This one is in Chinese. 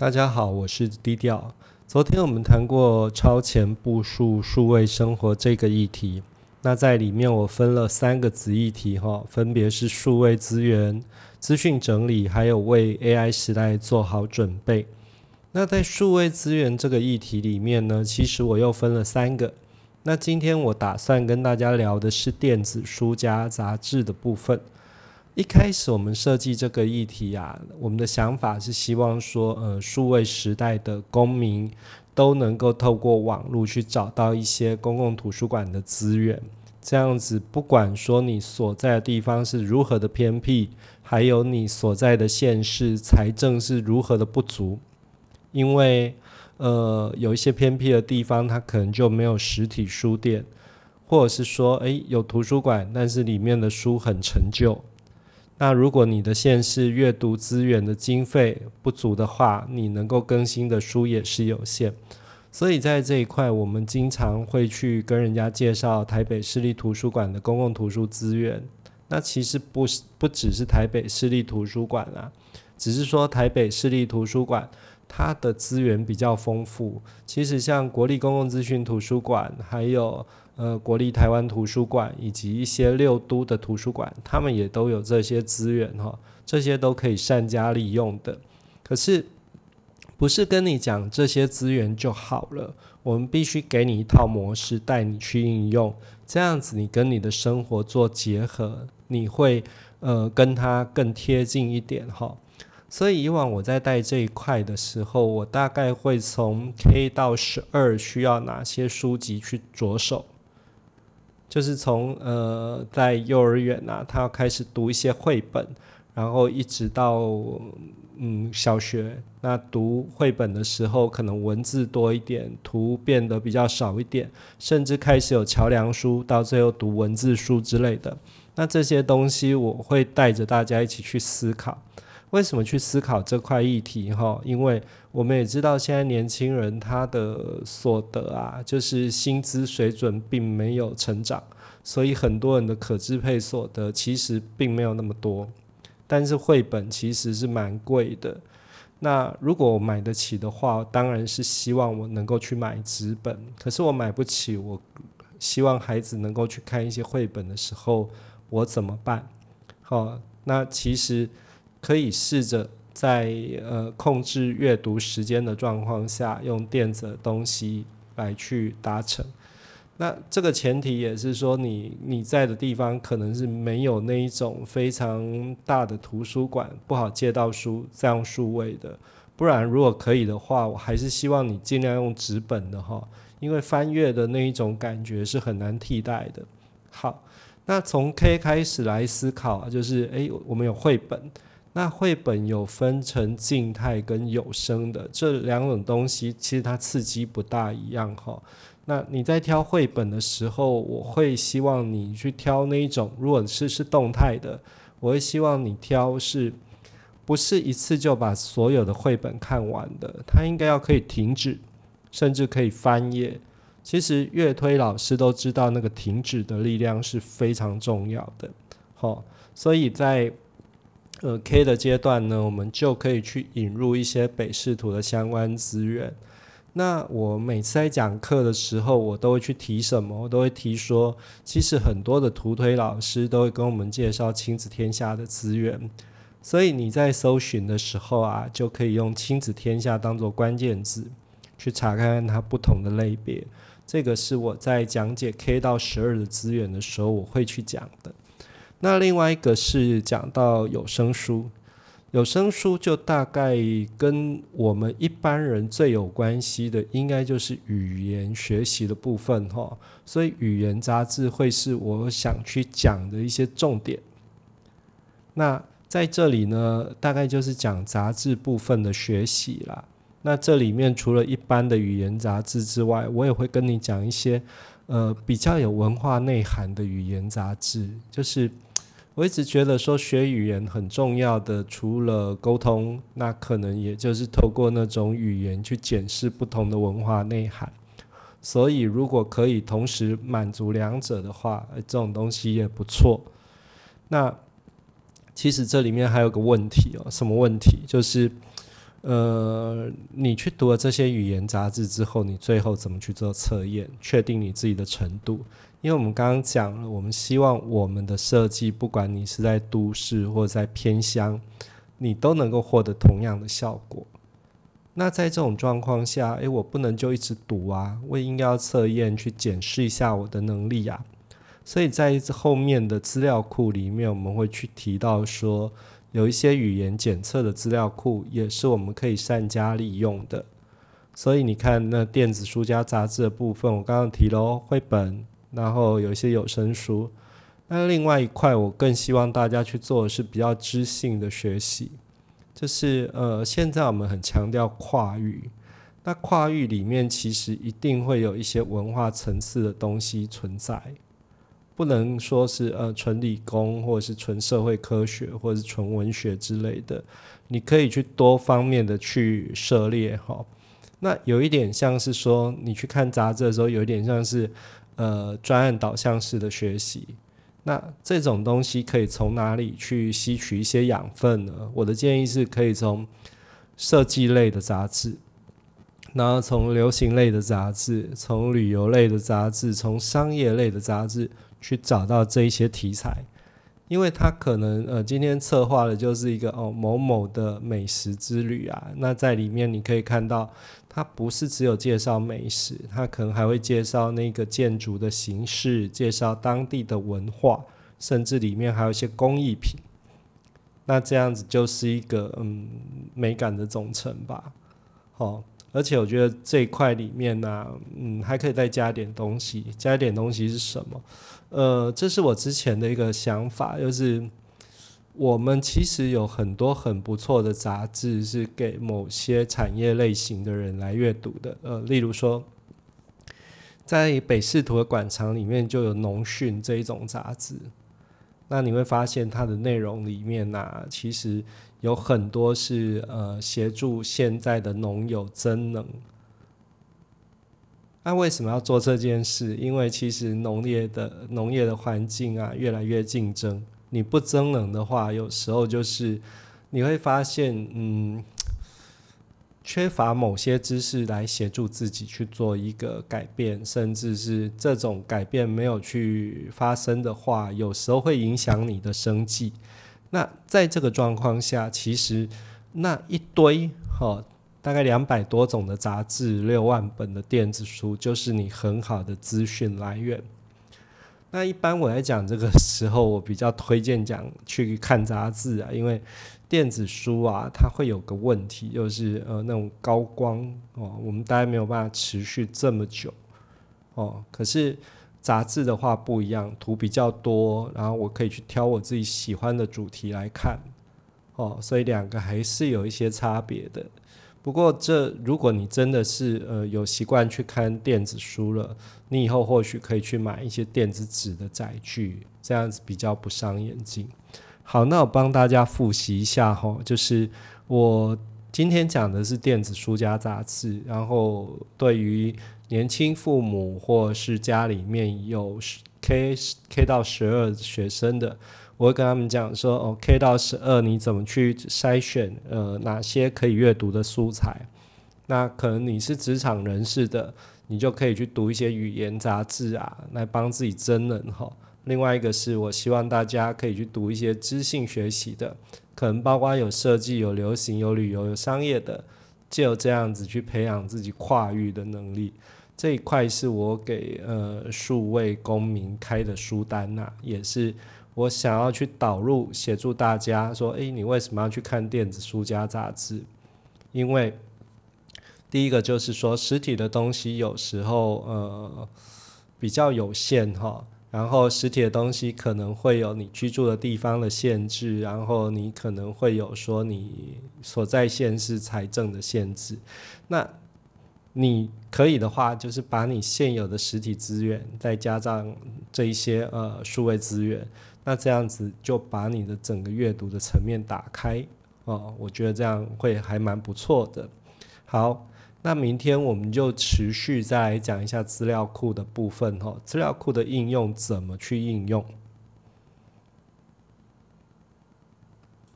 大家好，我是低调。昨天我们谈过超前部署数位生活这个议题，那在里面我分了三个子议题哈，分别是数位资源、资讯整理，还有为 AI 时代做好准备。那在数位资源这个议题里面呢，其实我又分了三个。那今天我打算跟大家聊的是电子书加杂志的部分。一开始我们设计这个议题啊，我们的想法是希望说，呃，数位时代的公民都能够透过网络去找到一些公共图书馆的资源。这样子，不管说你所在的地方是如何的偏僻，还有你所在的县市财政是如何的不足，因为呃，有一些偏僻的地方，它可能就没有实体书店，或者是说，诶，有图书馆，但是里面的书很陈旧。那如果你的县市阅读资源的经费不足的话，你能够更新的书也是有限。所以在这一块，我们经常会去跟人家介绍台北市立图书馆的公共图书资源。那其实不是不只是台北市立图书馆啦，只是说台北市立图书馆它的资源比较丰富。其实像国立公共资讯图书馆，还有。呃，国立台湾图书馆以及一些六都的图书馆，他们也都有这些资源哈，这些都可以善加利用的。可是，不是跟你讲这些资源就好了，我们必须给你一套模式，带你去应用，这样子你跟你的生活做结合，你会呃跟它更贴近一点哈。所以以往我在带这一块的时候，我大概会从 K 到十二需要哪些书籍去着手。就是从呃，在幼儿园呐，他要开始读一些绘本，然后一直到嗯小学，那读绘本的时候，可能文字多一点，图变得比较少一点，甚至开始有桥梁书，到最后读文字书之类的。那这些东西，我会带着大家一起去思考。为什么去思考这块议题？哈，因为我们也知道，现在年轻人他的所得啊，就是薪资水准并没有成长，所以很多人的可支配所得其实并没有那么多。但是绘本其实是蛮贵的。那如果我买得起的话，当然是希望我能够去买纸本。可是我买不起，我希望孩子能够去看一些绘本的时候，我怎么办？好，那其实。可以试着在呃控制阅读时间的状况下，用电子的东西来去达成。那这个前提也是说，你你在的地方可能是没有那一种非常大的图书馆，不好借到书这样数位的。不然，如果可以的话，我还是希望你尽量用纸本的哈，因为翻阅的那一种感觉是很难替代的。好，那从 K 开始来思考，就是诶，我们有绘本。那绘本有分成静态跟有声的这两种东西，其实它刺激不大一样哈。那你在挑绘本的时候，我会希望你去挑那一种，如果是是动态的，我会希望你挑是不是一次就把所有的绘本看完的，它应该要可以停止，甚至可以翻页。其实乐推老师都知道，那个停止的力量是非常重要的。好，所以在呃，K 的阶段呢，我们就可以去引入一些北视图的相关资源。那我每次在讲课的时候，我都会去提什么？我都会提说，其实很多的图推老师都会跟我们介绍亲子天下的资源。所以你在搜寻的时候啊，就可以用亲子天下当做关键字，去查看看它不同的类别。这个是我在讲解 K 到十二的资源的时候，我会去讲的。那另外一个是讲到有声书，有声书就大概跟我们一般人最有关系的，应该就是语言学习的部分哈。所以语言杂志会是我想去讲的一些重点。那在这里呢，大概就是讲杂志部分的学习啦。那这里面除了一般的语言杂志之外，我也会跟你讲一些呃比较有文化内涵的语言杂志，就是。我一直觉得说学语言很重要的，除了沟通，那可能也就是透过那种语言去检视不同的文化内涵。所以如果可以同时满足两者的话，这种东西也不错。那其实这里面还有个问题哦，什么问题？就是呃，你去读了这些语言杂志之后，你最后怎么去做测验，确定你自己的程度？因为我们刚刚讲了，我们希望我们的设计，不管你是在都市或者在偏乡，你都能够获得同样的效果。那在这种状况下，诶，我不能就一直读啊，我也应该要测验去检视一下我的能力啊。所以在后面的资料库里面，我们会去提到说。有一些语言检测的资料库也是我们可以善加利用的，所以你看那电子书加杂志的部分，我刚刚提了绘本，然后有一些有声书。那另外一块，我更希望大家去做的是比较知性的学习，就是呃，现在我们很强调跨域，那跨域里面其实一定会有一些文化层次的东西存在。不能说是呃纯理工，或者是纯社会科学，或者是纯文学之类的，你可以去多方面的去涉猎哈。那有一点像是说，你去看杂志的时候，有一点像是呃专案导向式的学习。那这种东西可以从哪里去吸取一些养分呢？我的建议是可以从设计类的杂志，然后从流行类的杂志，从旅游类的杂志，从商业类的杂志。去找到这一些题材，因为他可能呃今天策划的就是一个哦某某的美食之旅啊，那在里面你可以看到，它不是只有介绍美食，它可能还会介绍那个建筑的形式，介绍当地的文化，甚至里面还有一些工艺品，那这样子就是一个嗯美感的总成吧，好。而且我觉得这一块里面呢，嗯，还可以再加点东西。加一点东西是什么？呃，这是我之前的一个想法，就是我们其实有很多很不错的杂志是给某些产业类型的人来阅读的。呃，例如说，在北市图的馆藏里面就有农讯这一种杂志。那你会发现它的内容里面呢，其实有很多是呃协助现在的农友增能。那为什么要做这件事？因为其实农业的农业的环境啊越来越竞争，你不增能的话，有时候就是你会发现，嗯。缺乏某些知识来协助自己去做一个改变，甚至是这种改变没有去发生的话，有时候会影响你的生计。那在这个状况下，其实那一堆哈，大概两百多种的杂志、六万本的电子书，就是你很好的资讯来源。那一般我在讲这个时候，我比较推荐讲去看杂志啊，因为。电子书啊，它会有个问题，就是呃那种高光哦，我们大概没有办法持续这么久哦。可是杂志的话不一样，图比较多，然后我可以去挑我自己喜欢的主题来看哦，所以两个还是有一些差别的。不过这如果你真的是呃有习惯去看电子书了，你以后或许可以去买一些电子纸的载具，这样子比较不伤眼睛。好，那我帮大家复习一下哈，就是我今天讲的是电子书加杂志，然后对于年轻父母或是家里面有 K K 到十二学生的，我会跟他们讲说，哦，K 到十二你怎么去筛选呃哪些可以阅读的素材？那可能你是职场人士的，你就可以去读一些语言杂志啊，来帮自己增能哈。另外一个是我希望大家可以去读一些知性学习的，可能包括有设计、有流行、有旅游、有商业的，就这样子去培养自己跨域的能力。这一块是我给呃数位公民开的书单呐，也是我想要去导入协助大家说，诶，你为什么要去看电子书加杂志？因为第一个就是说实体的东西有时候呃比较有限哈。然后实体的东西可能会有你居住的地方的限制，然后你可能会有说你所在县市财政的限制。那你可以的话，就是把你现有的实体资源再加上这一些呃数位资源，那这样子就把你的整个阅读的层面打开哦，我觉得这样会还蛮不错的。好。那明天我们就持续再来讲一下资料库的部分哈，资料库的应用怎么去应用？